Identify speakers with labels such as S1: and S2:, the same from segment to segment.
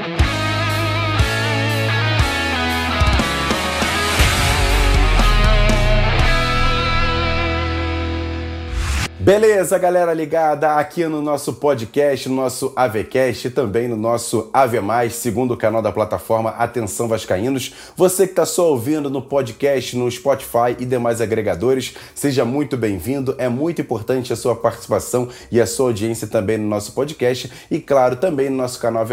S1: Thank you. Beleza, galera ligada aqui no nosso podcast, no nosso AVCast e também no nosso AV segundo canal da plataforma Atenção Vascaínos. Você que está só ouvindo no podcast, no Spotify e demais agregadores, seja muito bem-vindo. É muito importante a sua participação e a sua audiência também no nosso podcast e, claro, também no nosso canal AV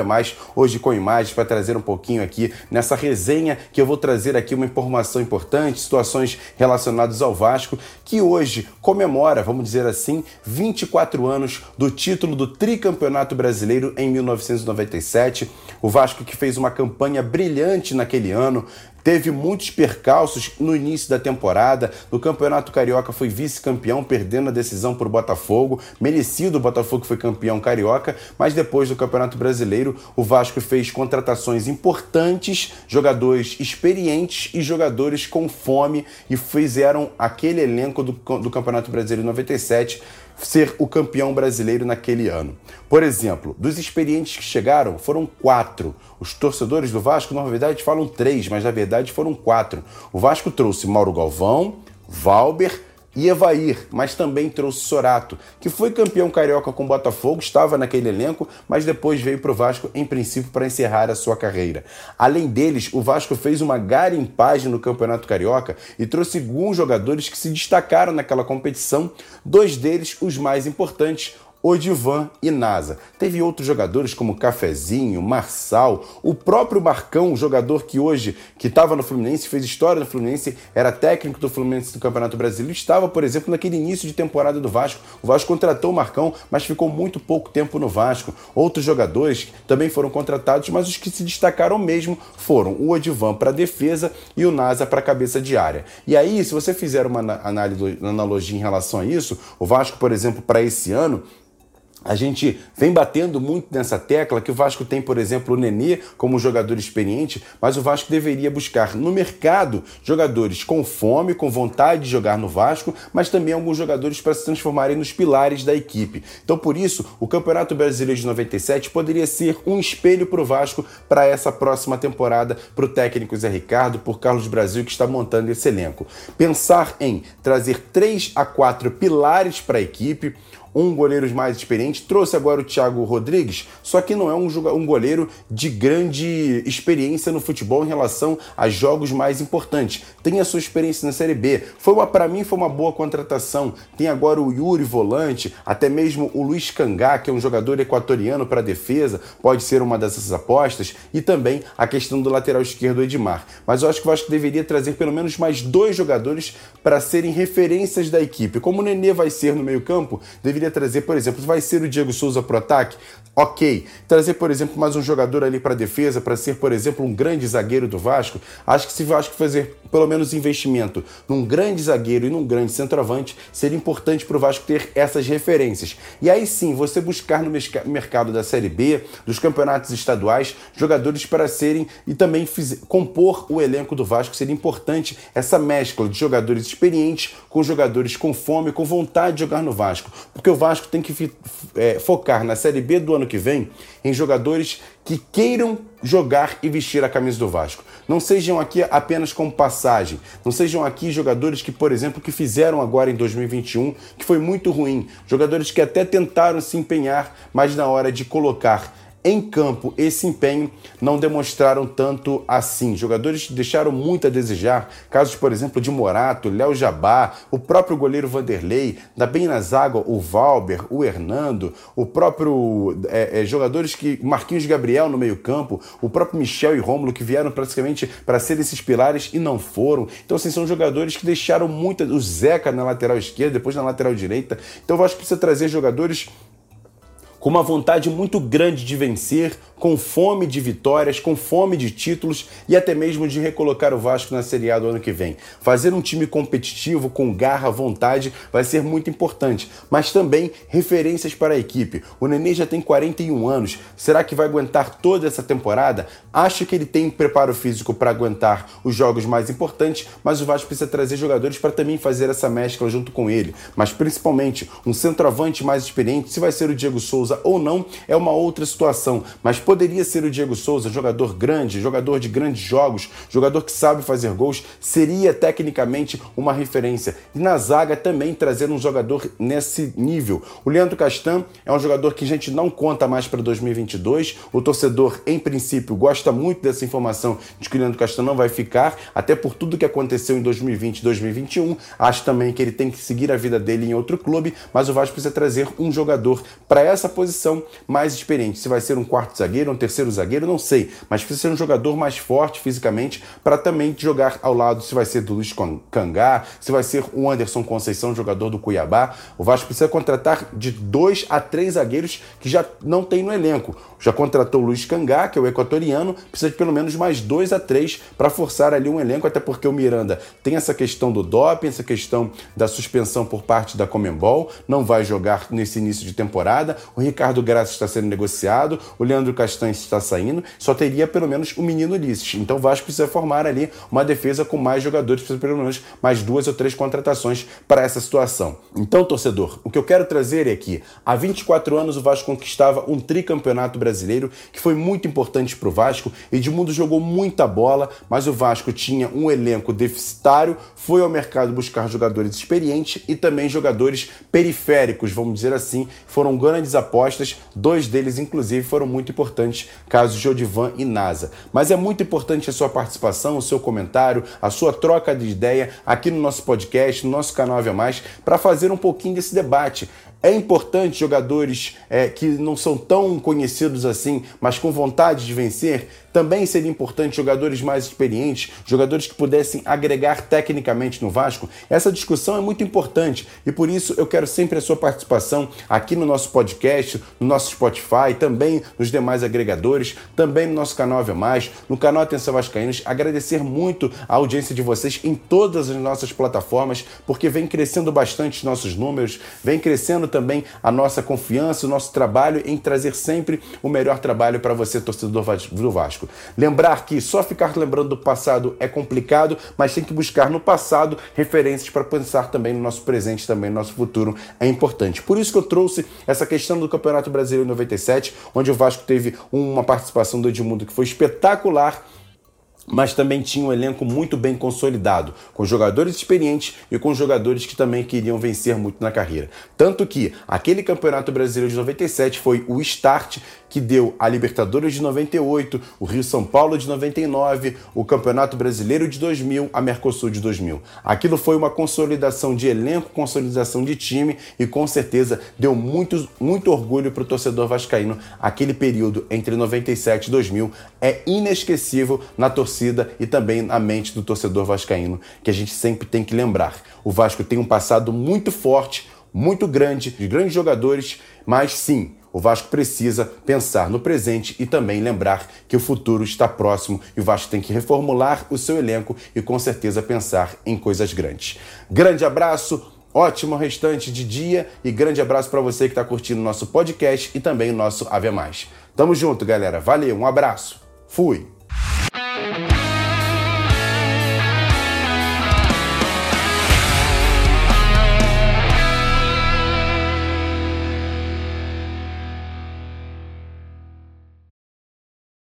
S1: hoje com imagens para trazer um pouquinho aqui nessa resenha que eu vou trazer aqui uma informação importante, situações relacionadas ao Vasco, que hoje comemora, vamos dizer assim, assim 24 anos do título do tricampeonato brasileiro em 1997. O Vasco que fez uma campanha brilhante naquele ano, teve muitos percalços no início da temporada. No Campeonato Carioca foi vice-campeão, perdendo a decisão por Botafogo. Merecido o Botafogo foi campeão carioca, mas depois do Campeonato Brasileiro, o Vasco fez contratações importantes, jogadores experientes e jogadores com fome e fizeram aquele elenco do, do Campeonato Brasileiro 97 ser o campeão brasileiro naquele ano. Por exemplo, dos experientes que chegaram, foram quatro. Os torcedores do Vasco, na verdade, falam três, mas na verdade foram quatro. O Vasco trouxe Mauro Galvão, Valber, e Evair, mas também trouxe Sorato, que foi campeão carioca com o Botafogo, estava naquele elenco, mas depois veio para o Vasco, em princípio, para encerrar a sua carreira. Além deles, o Vasco fez uma garimpagem no Campeonato Carioca e trouxe alguns jogadores que se destacaram naquela competição, dois deles os mais importantes, Odivan e Nasa. Teve outros jogadores como Cafezinho, Marçal, o próprio Marcão, jogador que hoje que estava no Fluminense, fez história no Fluminense, era técnico do Fluminense do Campeonato Brasileiro, estava, por exemplo, naquele início de temporada do Vasco. O Vasco contratou o Marcão, mas ficou muito pouco tempo no Vasco. Outros jogadores também foram contratados, mas os que se destacaram mesmo foram o Odivan para defesa e o Nasa para cabeça de área. E aí, se você fizer uma análise, uma analogia em relação a isso, o Vasco, por exemplo, para esse ano, a gente vem batendo muito nessa tecla que o Vasco tem, por exemplo, o Nenê como jogador experiente, mas o Vasco deveria buscar no mercado jogadores com fome, com vontade de jogar no Vasco, mas também alguns jogadores para se transformarem nos pilares da equipe. Então, por isso, o Campeonato Brasileiro de 97 poderia ser um espelho para o Vasco para essa próxima temporada, para o técnico Zé Ricardo, por Carlos Brasil, que está montando esse elenco. Pensar em trazer três a quatro pilares para a equipe, um goleiro mais experiente. Trouxe agora o Thiago Rodrigues, só que não é um, um goleiro de grande experiência no futebol em relação a jogos mais importantes. Tem a sua experiência na Série B. Foi para mim foi uma boa contratação. Tem agora o Yuri volante, até mesmo o Luiz Cangá, que é um jogador equatoriano para defesa, pode ser uma dessas apostas, e também a questão do lateral esquerdo Edmar. Mas eu acho que o Vasco deveria trazer pelo menos mais dois jogadores para serem referências da equipe. Como o Nenê vai ser no meio-campo, deveria poderia trazer, por exemplo, vai ser o Diego Souza pro ataque? Ok. Trazer, por exemplo, mais um jogador ali para defesa, para ser, por exemplo, um grande zagueiro do Vasco. Acho que se o Vasco fazer pelo menos investimento num grande zagueiro e num grande centroavante, seria importante para o Vasco ter essas referências. E aí sim, você buscar no mercado da Série B, dos campeonatos estaduais, jogadores para serem e também compor o elenco do Vasco. Seria importante essa mescla de jogadores experientes com jogadores com fome, com vontade de jogar no Vasco. Porque o Vasco tem que é, focar na Série B do ano que vem em jogadores que queiram jogar e vestir a camisa do Vasco. Não sejam aqui apenas como passagem. Não sejam aqui jogadores que, por exemplo, que fizeram agora em 2021, que foi muito ruim. Jogadores que até tentaram se empenhar, mas na hora de colocar em campo, esse empenho não demonstraram tanto assim. Jogadores deixaram muito a desejar. Casos, por exemplo, de Morato, Léo Jabá, o próprio goleiro Vanderlei, da bem nas águas, o Valber, o Hernando, o próprio é, é, jogadores que. Marquinhos Gabriel no meio-campo, o próprio Michel e Rômulo, que vieram praticamente para ser esses pilares e não foram. Então, assim, são jogadores que deixaram muito. O Zeca na lateral esquerda, depois na lateral direita. Então, eu acho que precisa trazer jogadores com uma vontade muito grande de vencer, com fome de vitórias, com fome de títulos e até mesmo de recolocar o Vasco na Série A do ano que vem. Fazer um time competitivo, com garra, vontade, vai ser muito importante, mas também referências para a equipe. O Nenê já tem 41 anos, será que vai aguentar toda essa temporada? Acho que ele tem preparo físico para aguentar os jogos mais importantes, mas o Vasco precisa trazer jogadores para também fazer essa mescla junto com ele. Mas principalmente um centroavante mais experiente, se vai ser o Diego Souza ou não, é uma outra situação, mas poderia ser o Diego Souza, jogador grande, jogador de grandes jogos, jogador que sabe fazer gols, seria tecnicamente uma referência. E na zaga também trazer um jogador nesse nível. O Leandro Castan é um jogador que a gente não conta mais para 2022. O torcedor, em princípio, gosta muito dessa informação de que o Leandro Castan não vai ficar, até por tudo que aconteceu em 2020 e 2021. Acho também que ele tem que seguir a vida dele em outro clube, mas o Vasco precisa trazer um jogador para essa posição mais experiente. Se vai ser um quarto zagueiro, um terceiro zagueiro, não sei, mas precisa ser um jogador mais forte fisicamente para também jogar ao lado. Se vai ser do Luiz Cangá, se vai ser o Anderson Conceição, jogador do Cuiabá. O Vasco precisa contratar de dois a três zagueiros que já não tem no elenco. Já contratou o Luiz Cangá, que é o equatoriano, precisa de pelo menos mais dois a três para forçar ali um elenco, até porque o Miranda tem essa questão do doping, essa questão da suspensão por parte da Comembol, não vai jogar nesse início de temporada. O Ricardo Graça está sendo negociado, o Leandro Castanho está saindo, só teria pelo menos o menino Ulisses. Então o Vasco precisa formar ali uma defesa com mais jogadores, precisa pelo menos mais duas ou três contratações para essa situação. Então, torcedor, o que eu quero trazer é que há 24 anos o Vasco conquistava um tricampeonato brasileiro que foi muito importante para o Vasco. Edmundo jogou muita bola, mas o Vasco tinha um elenco deficitário, foi ao mercado buscar jogadores experientes e também jogadores periféricos, vamos dizer assim. Foram grandes apostas, dois deles, inclusive, foram muito importantes, caso Jodivan e NASA. Mas é muito importante a sua participação, o seu comentário, a sua troca de ideia aqui no nosso podcast, no nosso canal Ave Mais, para fazer um pouquinho desse debate. É importante jogadores é, que não são tão conhecidos assim, mas com vontade de vencer, também seria importante jogadores mais experientes, jogadores que pudessem agregar tecnicamente no Vasco. Essa discussão é muito importante e por isso eu quero sempre a sua participação aqui no nosso podcast, no nosso Spotify, também nos demais agregadores, também no nosso canal Ave Mais, no canal Atenção Vascaínos. Agradecer muito a audiência de vocês em todas as nossas plataformas, porque vem crescendo bastante os nossos números, vem crescendo também a nossa confiança, o nosso trabalho em trazer sempre o melhor trabalho para você, torcedor do Vasco. Lembrar que só ficar lembrando do passado é complicado, mas tem que buscar no passado referências para pensar também no nosso presente, também no nosso futuro é importante. Por isso que eu trouxe essa questão do Campeonato Brasileiro em 97, onde o Vasco teve uma participação do Edmundo que foi espetacular mas também tinha um elenco muito bem consolidado, com jogadores experientes e com jogadores que também queriam vencer muito na carreira. Tanto que aquele Campeonato Brasileiro de 97 foi o start que deu a Libertadores de 98, o Rio São Paulo de 99, o Campeonato Brasileiro de 2000, a Mercosul de 2000. Aquilo foi uma consolidação de elenco, consolidação de time e com certeza deu muito, muito orgulho para o torcedor vascaíno. Aquele período entre 97 e 2000 é inesquecível na torcida e também na mente do torcedor vascaíno, que a gente sempre tem que lembrar. O Vasco tem um passado muito forte, muito grande, de grandes jogadores, mas sim, o Vasco precisa pensar no presente e também lembrar que o futuro está próximo e o Vasco tem que reformular o seu elenco e com certeza pensar em coisas grandes. Grande abraço, ótimo restante de dia e grande abraço para você que está curtindo nosso podcast e também o nosso Ave Mais. Tamo junto, galera. Valeu, um abraço. Fui.